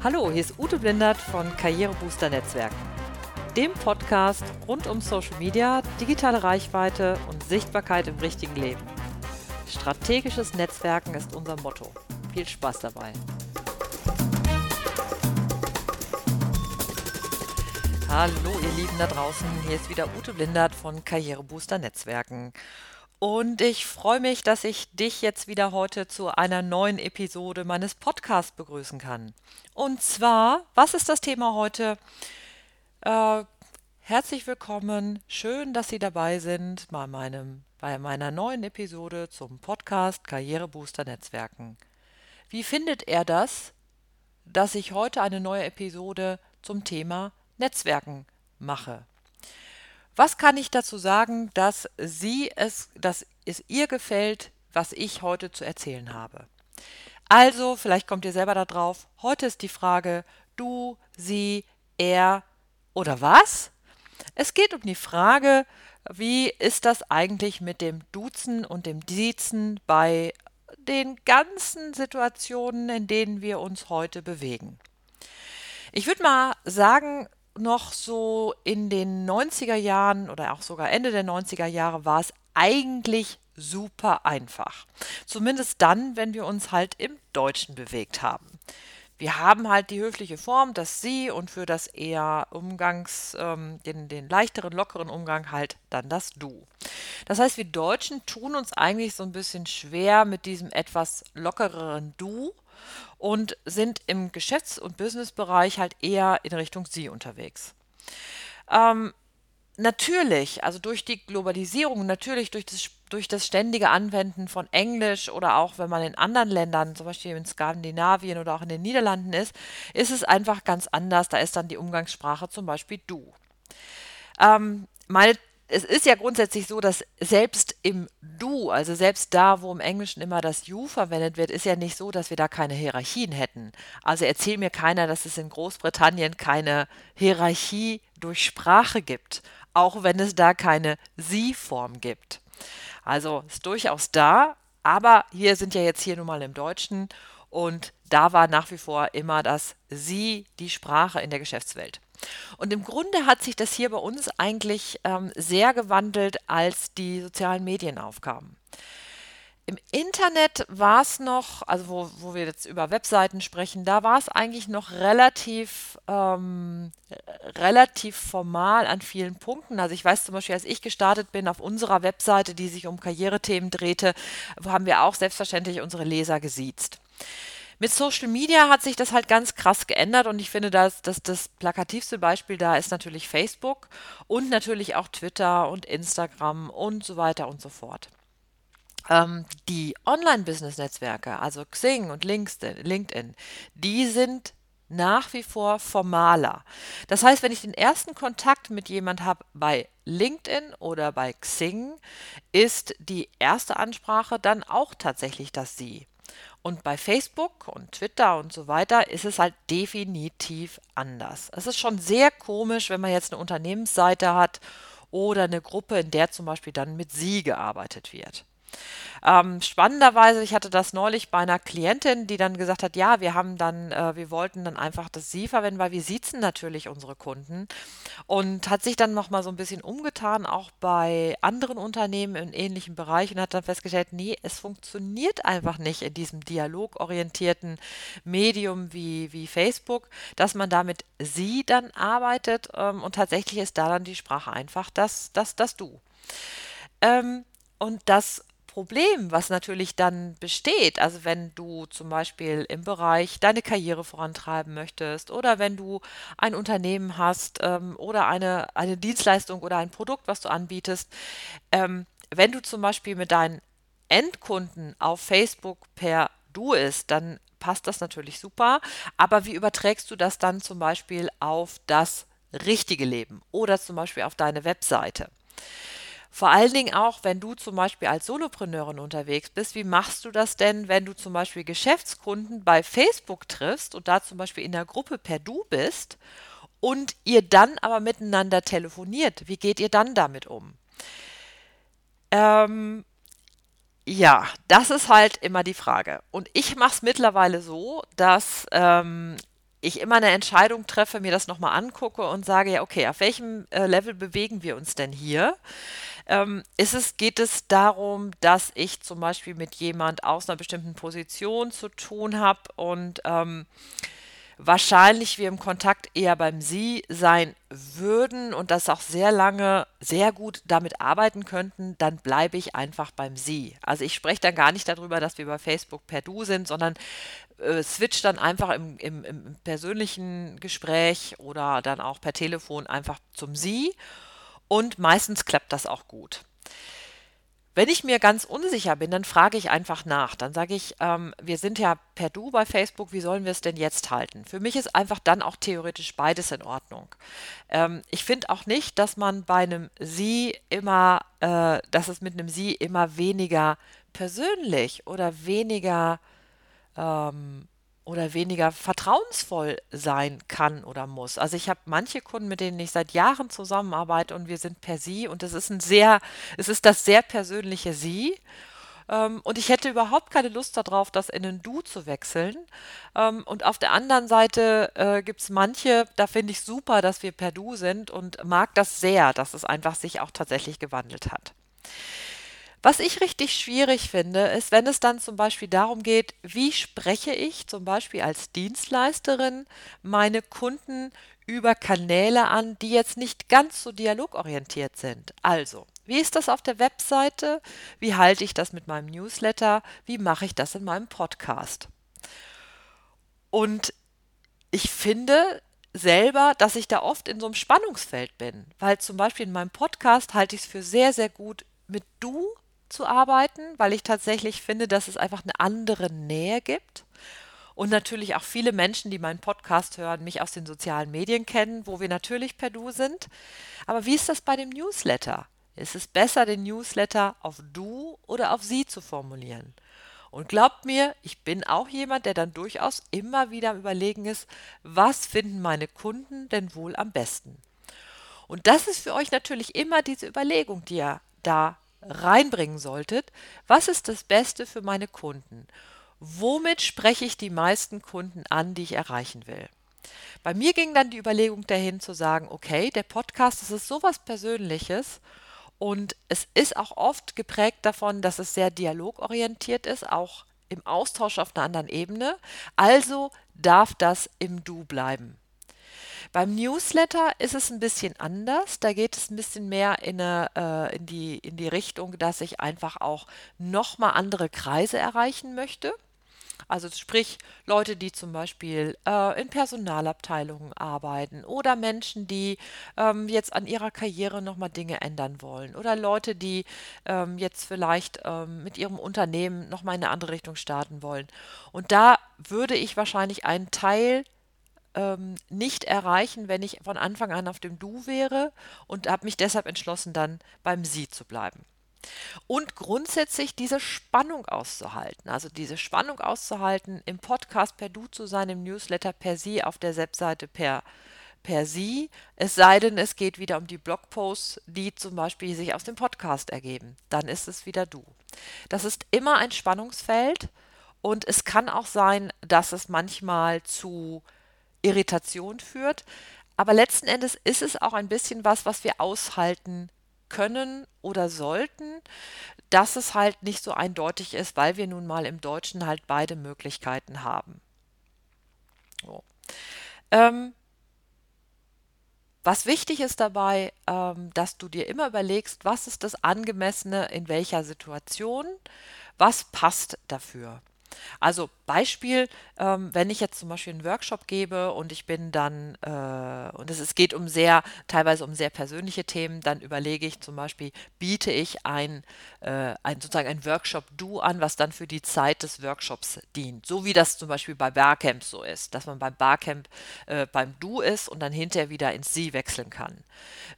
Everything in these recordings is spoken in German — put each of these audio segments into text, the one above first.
Hallo, hier ist Ute Blindert von Karrierebooster Netzwerken, dem Podcast rund um Social Media, digitale Reichweite und Sichtbarkeit im richtigen Leben. Strategisches Netzwerken ist unser Motto. Viel Spaß dabei. Hallo ihr Lieben da draußen, hier ist wieder Ute Blindert von Karrierebooster Netzwerken. Und ich freue mich, dass ich dich jetzt wieder heute zu einer neuen Episode meines Podcasts begrüßen kann. Und zwar, was ist das Thema heute? Äh, herzlich willkommen, schön, dass Sie dabei sind bei, meinem, bei meiner neuen Episode zum Podcast Karrierebooster Netzwerken. Wie findet er das, dass ich heute eine neue Episode zum Thema Netzwerken mache? Was kann ich dazu sagen, dass sie es, dass es ihr gefällt, was ich heute zu erzählen habe? Also, vielleicht kommt ihr selber da drauf. Heute ist die Frage du, sie, er oder was? Es geht um die Frage, wie ist das eigentlich mit dem Duzen und dem Diezen bei den ganzen Situationen, in denen wir uns heute bewegen? Ich würde mal sagen, noch so in den 90er Jahren oder auch sogar Ende der 90er Jahre war es eigentlich super einfach. Zumindest dann, wenn wir uns halt im Deutschen bewegt haben. Wir haben halt die höfliche Form, das Sie und für das eher Umgangs, ähm, den, den leichteren, lockeren Umgang halt dann das Du. Das heißt, wir Deutschen tun uns eigentlich so ein bisschen schwer mit diesem etwas lockereren Du und sind im Geschäfts- und Businessbereich halt eher in Richtung Sie unterwegs. Ähm, natürlich, also durch die Globalisierung, natürlich durch das, durch das ständige Anwenden von Englisch oder auch wenn man in anderen Ländern, zum Beispiel in Skandinavien oder auch in den Niederlanden ist, ist es einfach ganz anders. Da ist dann die Umgangssprache zum Beispiel du. Ähm, meine es ist ja grundsätzlich so, dass selbst im Du, also selbst da, wo im Englischen immer das You verwendet wird, ist ja nicht so, dass wir da keine Hierarchien hätten. Also erzähl mir keiner, dass es in Großbritannien keine Hierarchie durch Sprache gibt, auch wenn es da keine Sie-Form gibt. Also ist durchaus da, aber hier sind ja jetzt hier nun mal im Deutschen und da war nach wie vor immer das Sie die Sprache in der Geschäftswelt. Und im Grunde hat sich das hier bei uns eigentlich ähm, sehr gewandelt, als die sozialen Medien aufkamen. Im Internet war es noch, also wo, wo wir jetzt über Webseiten sprechen, da war es eigentlich noch relativ, ähm, relativ formal an vielen Punkten. Also ich weiß zum Beispiel, als ich gestartet bin auf unserer Webseite, die sich um Karrierethemen drehte, haben wir auch selbstverständlich unsere Leser gesiezt. Mit Social Media hat sich das halt ganz krass geändert und ich finde, dass, dass das plakativste Beispiel da ist natürlich Facebook und natürlich auch Twitter und Instagram und so weiter und so fort. Ähm, die Online-Business-Netzwerke, also Xing und LinkedIn, die sind nach wie vor formaler. Das heißt, wenn ich den ersten Kontakt mit jemand habe bei LinkedIn oder bei Xing, ist die erste Ansprache dann auch tatsächlich das Sie. Und bei Facebook und Twitter und so weiter ist es halt definitiv anders. Es ist schon sehr komisch, wenn man jetzt eine Unternehmensseite hat oder eine Gruppe, in der zum Beispiel dann mit Sie gearbeitet wird. Ähm, spannenderweise, ich hatte das neulich bei einer Klientin, die dann gesagt hat, ja, wir haben dann, äh, wir wollten dann einfach das Sie verwenden, weil wir siezen natürlich unsere Kunden und hat sich dann nochmal so ein bisschen umgetan, auch bei anderen Unternehmen im ähnlichen Bereich und hat dann festgestellt, nee, es funktioniert einfach nicht in diesem dialogorientierten Medium wie, wie Facebook, dass man damit Sie dann arbeitet ähm, und tatsächlich ist da dann die Sprache einfach das, das, das Du. Ähm, und das Problem, was natürlich dann besteht, also wenn du zum Beispiel im Bereich deine Karriere vorantreiben möchtest oder wenn du ein Unternehmen hast ähm, oder eine, eine Dienstleistung oder ein Produkt, was du anbietest, ähm, wenn du zum Beispiel mit deinen Endkunden auf Facebook per Du ist, dann passt das natürlich super. Aber wie überträgst du das dann zum Beispiel auf das richtige Leben oder zum Beispiel auf deine Webseite? Vor allen Dingen auch, wenn du zum Beispiel als Solopreneurin unterwegs bist, wie machst du das denn, wenn du zum Beispiel Geschäftskunden bei Facebook triffst und da zum Beispiel in der Gruppe per Du bist und ihr dann aber miteinander telefoniert? Wie geht ihr dann damit um? Ähm, ja, das ist halt immer die Frage. Und ich mache es mittlerweile so, dass ähm, ich immer eine Entscheidung treffe, mir das nochmal angucke und sage, ja, okay, auf welchem äh, Level bewegen wir uns denn hier? Ähm, ist es, geht es darum, dass ich zum Beispiel mit jemand aus einer bestimmten Position zu tun habe und ähm, wahrscheinlich wir im Kontakt eher beim Sie sein würden und das auch sehr lange sehr gut damit arbeiten könnten, dann bleibe ich einfach beim Sie. Also ich spreche dann gar nicht darüber, dass wir bei Facebook per Du sind, sondern äh, switch dann einfach im, im, im persönlichen Gespräch oder dann auch per Telefon einfach zum Sie und meistens klappt das auch gut. Wenn ich mir ganz unsicher bin, dann frage ich einfach nach. Dann sage ich, ähm, wir sind ja per Du bei Facebook, wie sollen wir es denn jetzt halten? Für mich ist einfach dann auch theoretisch beides in Ordnung. Ähm, ich finde auch nicht, dass man bei einem Sie immer, äh, dass es mit einem Sie immer weniger persönlich oder weniger ähm, oder weniger vertrauensvoll sein kann oder muss. Also ich habe manche Kunden, mit denen ich seit Jahren zusammenarbeite und wir sind per Sie und es ist ein sehr, es ist das sehr persönliche Sie. Ähm, und ich hätte überhaupt keine Lust darauf, das in ein Du zu wechseln. Ähm, und auf der anderen Seite äh, gibt es manche, da finde ich super, dass wir per Du sind und mag das sehr, dass es einfach sich auch tatsächlich gewandelt hat. Was ich richtig schwierig finde, ist, wenn es dann zum Beispiel darum geht, wie spreche ich zum Beispiel als Dienstleisterin meine Kunden über Kanäle an, die jetzt nicht ganz so dialogorientiert sind. Also, wie ist das auf der Webseite? Wie halte ich das mit meinem Newsletter? Wie mache ich das in meinem Podcast? Und ich finde selber, dass ich da oft in so einem Spannungsfeld bin, weil zum Beispiel in meinem Podcast halte ich es für sehr, sehr gut, mit du zu arbeiten, weil ich tatsächlich finde, dass es einfach eine andere Nähe gibt. Und natürlich auch viele Menschen, die meinen Podcast hören, mich aus den sozialen Medien kennen, wo wir natürlich per Du sind. Aber wie ist das bei dem Newsletter? Ist es besser, den Newsletter auf Du oder auf Sie zu formulieren? Und glaubt mir, ich bin auch jemand, der dann durchaus immer wieder am Überlegen ist, was finden meine Kunden denn wohl am besten? Und das ist für euch natürlich immer diese Überlegung, die ihr da reinbringen solltet, was ist das Beste für meine Kunden? Womit spreche ich die meisten Kunden an, die ich erreichen will? Bei mir ging dann die Überlegung dahin zu sagen, okay, der Podcast, das ist sowas Persönliches und es ist auch oft geprägt davon, dass es sehr dialogorientiert ist, auch im Austausch auf einer anderen Ebene. Also darf das im Du bleiben. Beim Newsletter ist es ein bisschen anders. Da geht es ein bisschen mehr in, eine, äh, in, die, in die Richtung, dass ich einfach auch nochmal andere Kreise erreichen möchte. Also sprich Leute, die zum Beispiel äh, in Personalabteilungen arbeiten oder Menschen, die ähm, jetzt an ihrer Karriere nochmal Dinge ändern wollen oder Leute, die ähm, jetzt vielleicht ähm, mit ihrem Unternehmen nochmal in eine andere Richtung starten wollen. Und da würde ich wahrscheinlich einen Teil ähm, nicht erreichen, wenn ich von Anfang an auf dem Du wäre und habe mich deshalb entschlossen, dann beim Sie zu bleiben. Und grundsätzlich diese Spannung auszuhalten, also diese Spannung auszuhalten, im Podcast per Du zu sein, im Newsletter per Sie, auf der Webseite per, per Sie, es sei denn, es geht wieder um die Blogposts, die zum Beispiel sich aus dem Podcast ergeben. Dann ist es wieder Du. Das ist immer ein Spannungsfeld und es kann auch sein, dass es manchmal zu Irritation führt. Aber letzten Endes ist es auch ein bisschen was, was wir aushalten können oder sollten, dass es halt nicht so eindeutig ist, weil wir nun mal im Deutschen halt beide Möglichkeiten haben. So. Ähm, was wichtig ist dabei, ähm, dass du dir immer überlegst, was ist das Angemessene in welcher Situation, was passt dafür. Also Beispiel, ähm, wenn ich jetzt zum Beispiel einen Workshop gebe und ich bin dann, äh, und es, es geht um sehr, teilweise um sehr persönliche Themen, dann überlege ich zum Beispiel, biete ich ein, äh, ein sozusagen ein Workshop-Do an, was dann für die Zeit des Workshops dient. So wie das zum Beispiel bei Barcamps so ist, dass man beim Barcamp äh, beim Du ist und dann hinterher wieder ins Sie wechseln kann.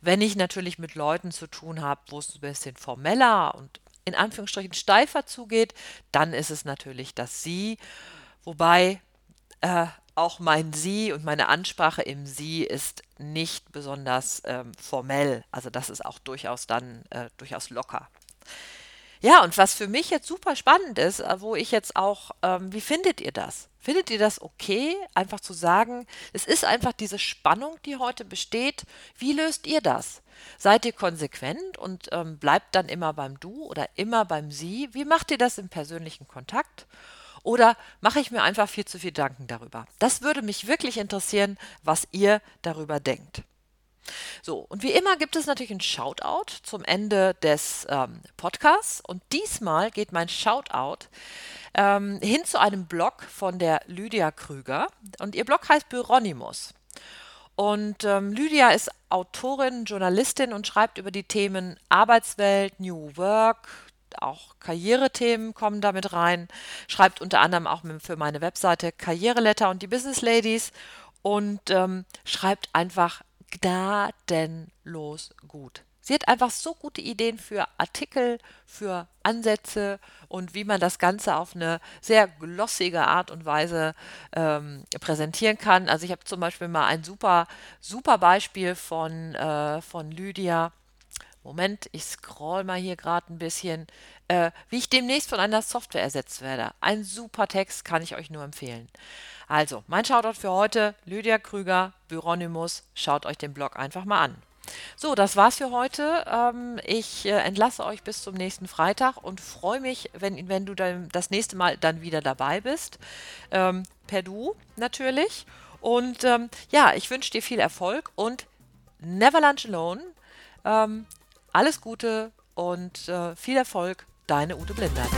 Wenn ich natürlich mit Leuten zu tun habe, wo es ein bisschen formeller und in Anführungsstrichen steifer zugeht, dann ist es natürlich das Sie, wobei äh, auch mein Sie und meine Ansprache im Sie ist nicht besonders ähm, formell. Also das ist auch durchaus dann äh, durchaus locker. Ja, und was für mich jetzt super spannend ist, äh, wo ich jetzt auch, ähm, wie findet ihr das? Findet ihr das okay, einfach zu sagen, es ist einfach diese Spannung, die heute besteht. Wie löst ihr das? Seid ihr konsequent und ähm, bleibt dann immer beim Du oder immer beim Sie? Wie macht ihr das im persönlichen Kontakt? Oder mache ich mir einfach viel zu viel Gedanken darüber? Das würde mich wirklich interessieren, was ihr darüber denkt. So, und wie immer gibt es natürlich ein Shoutout zum Ende des ähm, Podcasts. Und diesmal geht mein Shoutout ähm, hin zu einem Blog von der Lydia Krüger. Und ihr Blog heißt Byronimus. Und ähm, Lydia ist Autorin, Journalistin und schreibt über die Themen Arbeitswelt, New Work, auch Karrierethemen kommen damit rein. Schreibt unter anderem auch für meine Webseite Karriereletter und die Business Ladies und ähm, schreibt einfach gnadenlos gut. Sie hat einfach so gute Ideen für Artikel, für Ansätze und wie man das Ganze auf eine sehr glossige Art und Weise ähm, präsentieren kann. Also ich habe zum Beispiel mal ein super, super Beispiel von, äh, von Lydia. Moment, ich scroll mal hier gerade ein bisschen, äh, wie ich demnächst von einer Software ersetzt werde. Ein super Text, kann ich euch nur empfehlen. Also, mein Shoutout für heute, Lydia Krüger, Byronimus, schaut euch den Blog einfach mal an. So, das war's für heute. Ähm, ich äh, entlasse euch bis zum nächsten Freitag und freue mich, wenn, wenn du dann das nächste Mal dann wieder dabei bist. Ähm, per Du natürlich. Und ähm, ja, ich wünsche dir viel Erfolg und never lunch alone. Alles Gute und äh, viel Erfolg, deine Ute Blindert.